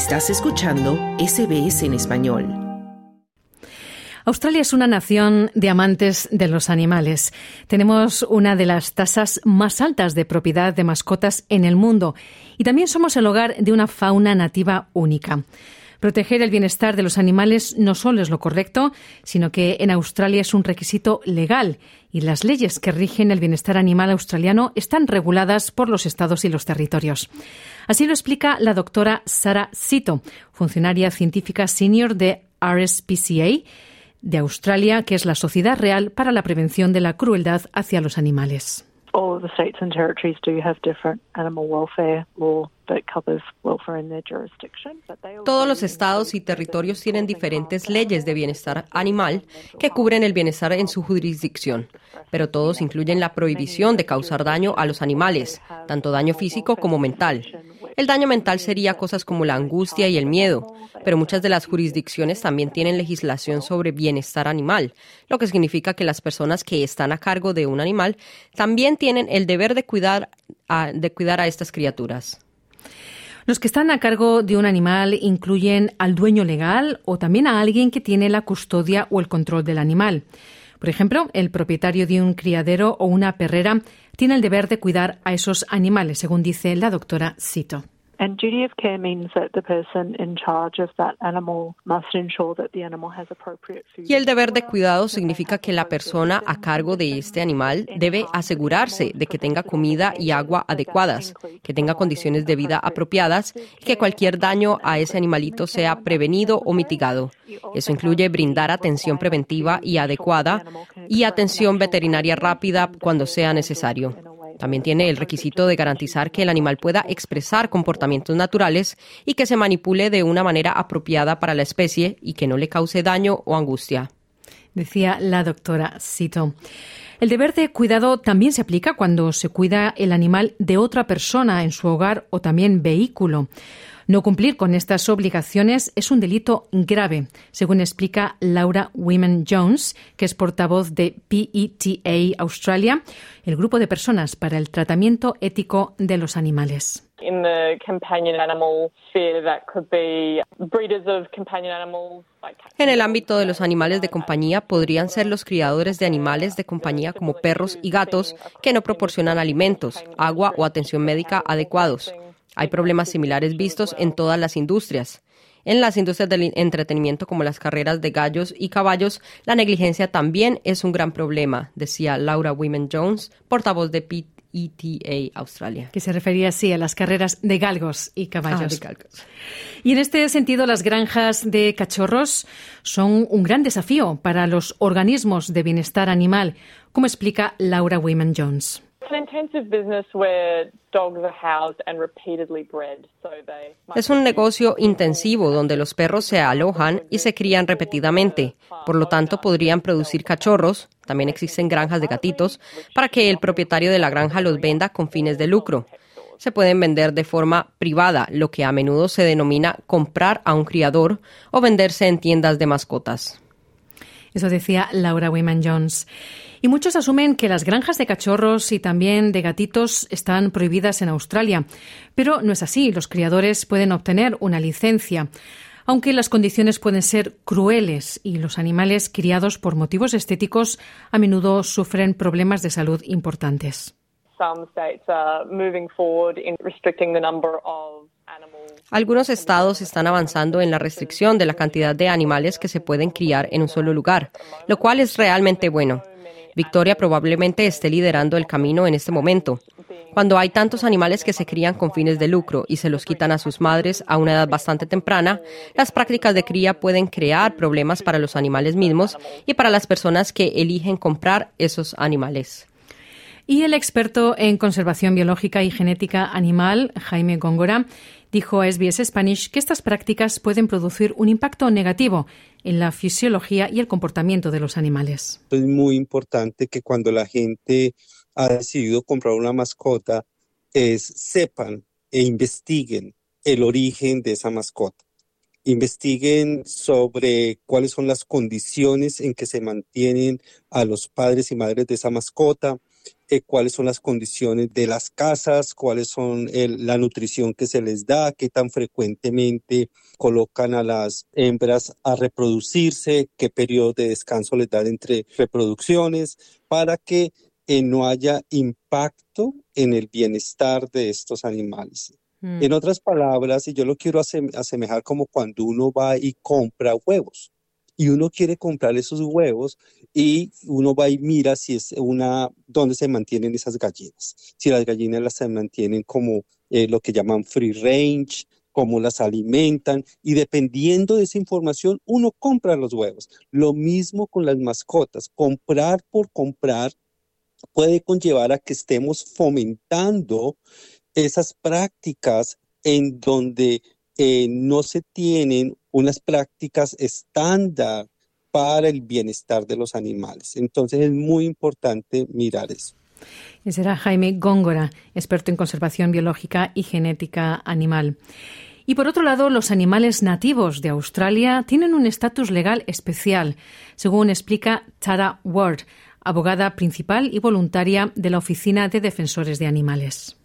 Estás escuchando SBS en español. Australia es una nación de amantes de los animales. Tenemos una de las tasas más altas de propiedad de mascotas en el mundo y también somos el hogar de una fauna nativa única. Proteger el bienestar de los animales no solo es lo correcto, sino que en Australia es un requisito legal y las leyes que rigen el bienestar animal australiano están reguladas por los estados y los territorios. Así lo explica la doctora Sara Sito, funcionaria científica senior de RSPCA de Australia, que es la Sociedad Real para la Prevención de la Crueldad hacia los Animales. Todos los estados y territorios tienen diferentes leyes de bienestar animal que cubren el bienestar en su jurisdicción, pero todos incluyen la prohibición de causar daño a los animales, tanto daño físico como mental. El daño mental sería cosas como la angustia y el miedo, pero muchas de las jurisdicciones también tienen legislación sobre bienestar animal, lo que significa que las personas que están a cargo de un animal también tienen el deber de cuidar a, de cuidar a estas criaturas. Los que están a cargo de un animal incluyen al dueño legal o también a alguien que tiene la custodia o el control del animal. Por ejemplo, el propietario de un criadero o una perrera tiene el deber de cuidar a esos animales, según dice la doctora Cito. Y el deber de cuidado significa que la persona a cargo de este animal debe asegurarse de que tenga comida y agua adecuadas, que tenga condiciones de vida apropiadas y que cualquier daño a ese animalito sea prevenido o mitigado. Eso incluye brindar atención preventiva y adecuada y atención veterinaria rápida cuando sea necesario. También tiene el requisito de garantizar que el animal pueda expresar comportamientos naturales y que se manipule de una manera apropiada para la especie y que no le cause daño o angustia. Decía la doctora Sito. El deber de cuidado también se aplica cuando se cuida el animal de otra persona en su hogar o también vehículo. No cumplir con estas obligaciones es un delito grave, según explica Laura Women Jones, que es portavoz de PETA Australia, el grupo de personas para el tratamiento ético de los animales. En el ámbito de los animales de compañía podrían ser los criadores de animales de compañía como perros y gatos que no proporcionan alimentos, agua o atención médica adecuados. Hay problemas similares vistos en todas las industrias. En las industrias del entretenimiento como las carreras de gallos y caballos, la negligencia también es un gran problema, decía Laura Women Jones, portavoz de PETA Australia. Que se refería así a las carreras de galgos y caballos. Ah, y en este sentido, las granjas de cachorros son un gran desafío para los organismos de bienestar animal, como explica Laura Women Jones. Es un negocio intensivo donde los perros se alojan y se crían repetidamente. Por lo tanto, podrían producir cachorros. También existen granjas de gatitos para que el propietario de la granja los venda con fines de lucro. Se pueden vender de forma privada, lo que a menudo se denomina comprar a un criador o venderse en tiendas de mascotas. Eso decía Laura Wayman Jones. Y muchos asumen que las granjas de cachorros y también de gatitos están prohibidas en Australia. Pero no es así. Los criadores pueden obtener una licencia. Aunque las condiciones pueden ser crueles y los animales criados por motivos estéticos a menudo sufren problemas de salud importantes. Algunos estados están avanzando en la restricción de la cantidad de animales que se pueden criar en un solo lugar, lo cual es realmente bueno. Victoria probablemente esté liderando el camino en este momento. Cuando hay tantos animales que se crían con fines de lucro y se los quitan a sus madres a una edad bastante temprana, las prácticas de cría pueden crear problemas para los animales mismos y para las personas que eligen comprar esos animales. Y el experto en conservación biológica y genética animal, Jaime Góngora, dijo a SBS Spanish que estas prácticas pueden producir un impacto negativo en la fisiología y el comportamiento de los animales. Es muy importante que cuando la gente ha decidido comprar una mascota, sepan e investiguen el origen de esa mascota. Investiguen sobre cuáles son las condiciones en que se mantienen a los padres y madres de esa mascota, eh, cuáles son las condiciones de las casas, cuáles son la nutrición que se les da, qué tan frecuentemente colocan a las hembras a reproducirse, qué periodo de descanso les dan entre reproducciones, para que eh, no haya impacto en el bienestar de estos animales. Mm. En otras palabras, y yo lo quiero asemejar como cuando uno va y compra huevos y uno quiere comprar esos huevos y uno va y mira si es una, dónde se mantienen esas gallinas. Si las gallinas las se mantienen como eh, lo que llaman free range, cómo las alimentan y dependiendo de esa información uno compra los huevos. Lo mismo con las mascotas, comprar por comprar puede conllevar a que estemos fomentando esas prácticas en donde eh, no se tienen unas prácticas estándar para el bienestar de los animales. Entonces es muy importante mirar eso. Y será Jaime Góngora, experto en conservación biológica y genética animal. Y por otro lado, los animales nativos de Australia tienen un estatus legal especial, según explica Tara Ward, abogada principal y voluntaria de la Oficina de Defensores de Animales.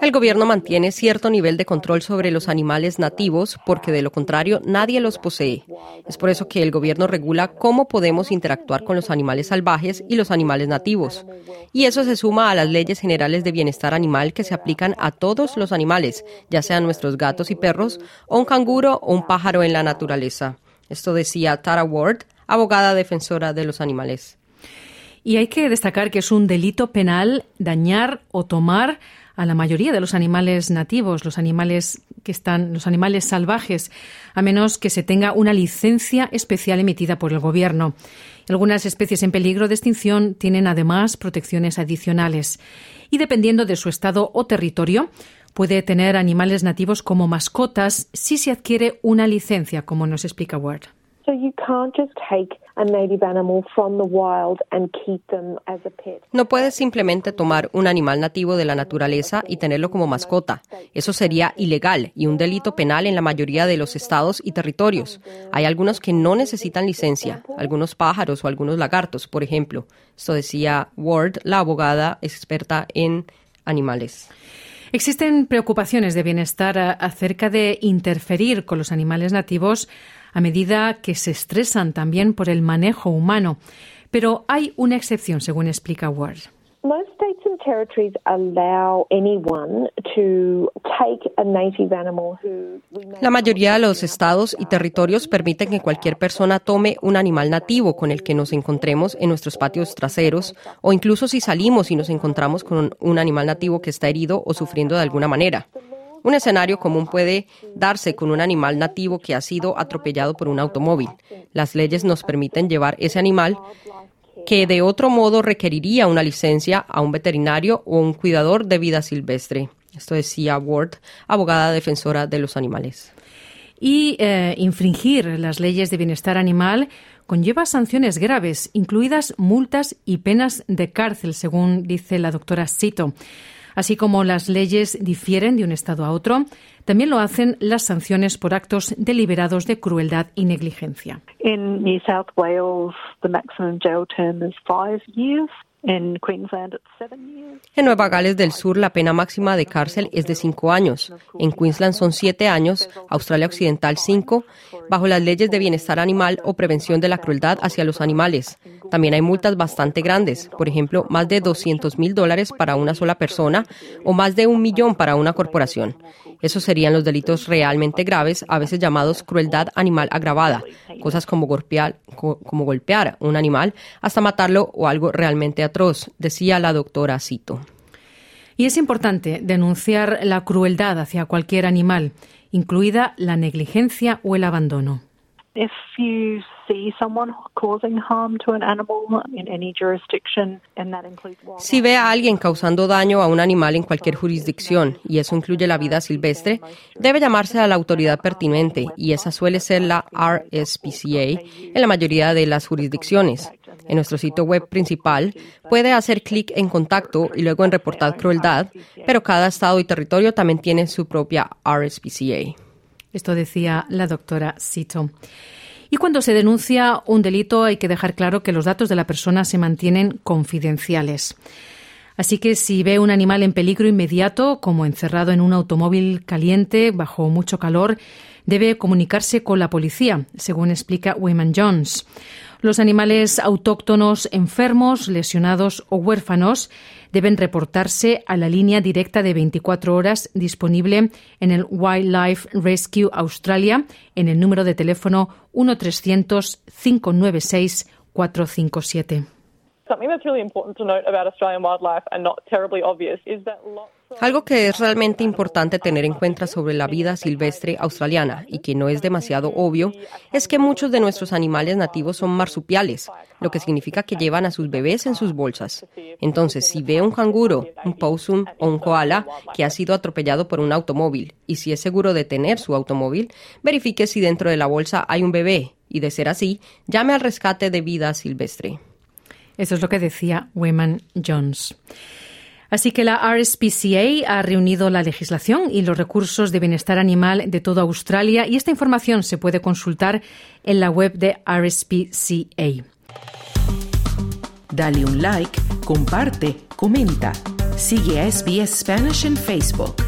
El gobierno mantiene cierto nivel de control sobre los animales nativos porque de lo contrario nadie los posee. Es por eso que el gobierno regula cómo podemos interactuar con los animales salvajes y los animales nativos. Y eso se suma a las leyes generales de bienestar animal que se aplican a todos los animales, ya sean nuestros gatos y perros, o un canguro o un pájaro en la naturaleza. Esto decía Tara Ward, abogada defensora de los animales. Y hay que destacar que es un delito penal dañar o tomar a la mayoría de los animales nativos, los animales que están, los animales salvajes, a menos que se tenga una licencia especial emitida por el gobierno. Algunas especies en peligro de extinción tienen además protecciones adicionales y dependiendo de su estado o territorio, puede tener animales nativos como mascotas si se adquiere una licencia, como nos explica Ward. No puedes simplemente tomar un animal nativo de la naturaleza y tenerlo como mascota. Eso sería ilegal y un delito penal en la mayoría de los estados y territorios. Hay algunos que no necesitan licencia, algunos pájaros o algunos lagartos, por ejemplo. Esto decía Ward, la abogada experta en animales. Existen preocupaciones de bienestar acerca de interferir con los animales nativos a medida que se estresan también por el manejo humano. Pero hay una excepción, según explica Ward. La mayoría de los estados y territorios permiten que cualquier persona tome un animal nativo con el que nos encontremos en nuestros patios traseros o incluso si salimos y nos encontramos con un animal nativo que está herido o sufriendo de alguna manera. Un escenario común puede darse con un animal nativo que ha sido atropellado por un automóvil. Las leyes nos permiten llevar ese animal que de otro modo requeriría una licencia a un veterinario o un cuidador de vida silvestre. Esto decía Ward, abogada defensora de los animales. Y eh, infringir las leyes de bienestar animal conlleva sanciones graves, incluidas multas y penas de cárcel, según dice la doctora Sito. Así como las leyes difieren de un Estado a otro, también lo hacen las sanciones por actos deliberados de crueldad y negligencia. En New South Wales, the maximum jail term is five years. En Nueva Gales del Sur la pena máxima de cárcel es de cinco años. En Queensland son siete años, Australia Occidental cinco, bajo las leyes de bienestar animal o prevención de la crueldad hacia los animales. También hay multas bastante grandes, por ejemplo, más de 200 mil dólares para una sola persona o más de un millón para una corporación. Esos serían los delitos realmente graves, a veces llamados crueldad animal agravada, cosas como golpear, como golpear un animal hasta matarlo o algo realmente atroz, decía la doctora Cito. Y es importante denunciar la crueldad hacia cualquier animal, incluida la negligencia o el abandono. Si ve a alguien causando daño a un animal en cualquier jurisdicción, y eso incluye la vida silvestre, debe llamarse a la autoridad pertinente, y esa suele ser la RSPCA en la mayoría de las jurisdicciones. En nuestro sitio web principal puede hacer clic en contacto y luego en reportar crueldad, pero cada estado y territorio también tiene su propia RSPCA. Esto decía la doctora Sito. Y cuando se denuncia un delito hay que dejar claro que los datos de la persona se mantienen confidenciales. Así que si ve un animal en peligro inmediato, como encerrado en un automóvil caliente bajo mucho calor, debe comunicarse con la policía, según explica Wayman Jones. Los animales autóctonos enfermos, lesionados o huérfanos deben reportarse a la línea directa de 24 horas disponible en el Wildlife Rescue Australia en el número de teléfono 1300 596 457. Algo que es realmente importante tener en cuenta sobre la vida silvestre australiana y que no es demasiado obvio es que muchos de nuestros animales nativos son marsupiales, lo que significa que llevan a sus bebés en sus bolsas. Entonces, si ve un canguro, un possum o un koala que ha sido atropellado por un automóvil y si es seguro de tener su automóvil, verifique si dentro de la bolsa hay un bebé y, de ser así, llame al rescate de vida silvestre. Eso es lo que decía Wayman Jones. Así que la RSPCA ha reunido la legislación y los recursos de bienestar animal de toda Australia y esta información se puede consultar en la web de RSPCA. Dale un like, comparte, comenta. Sigue a SBS Spanish en Facebook.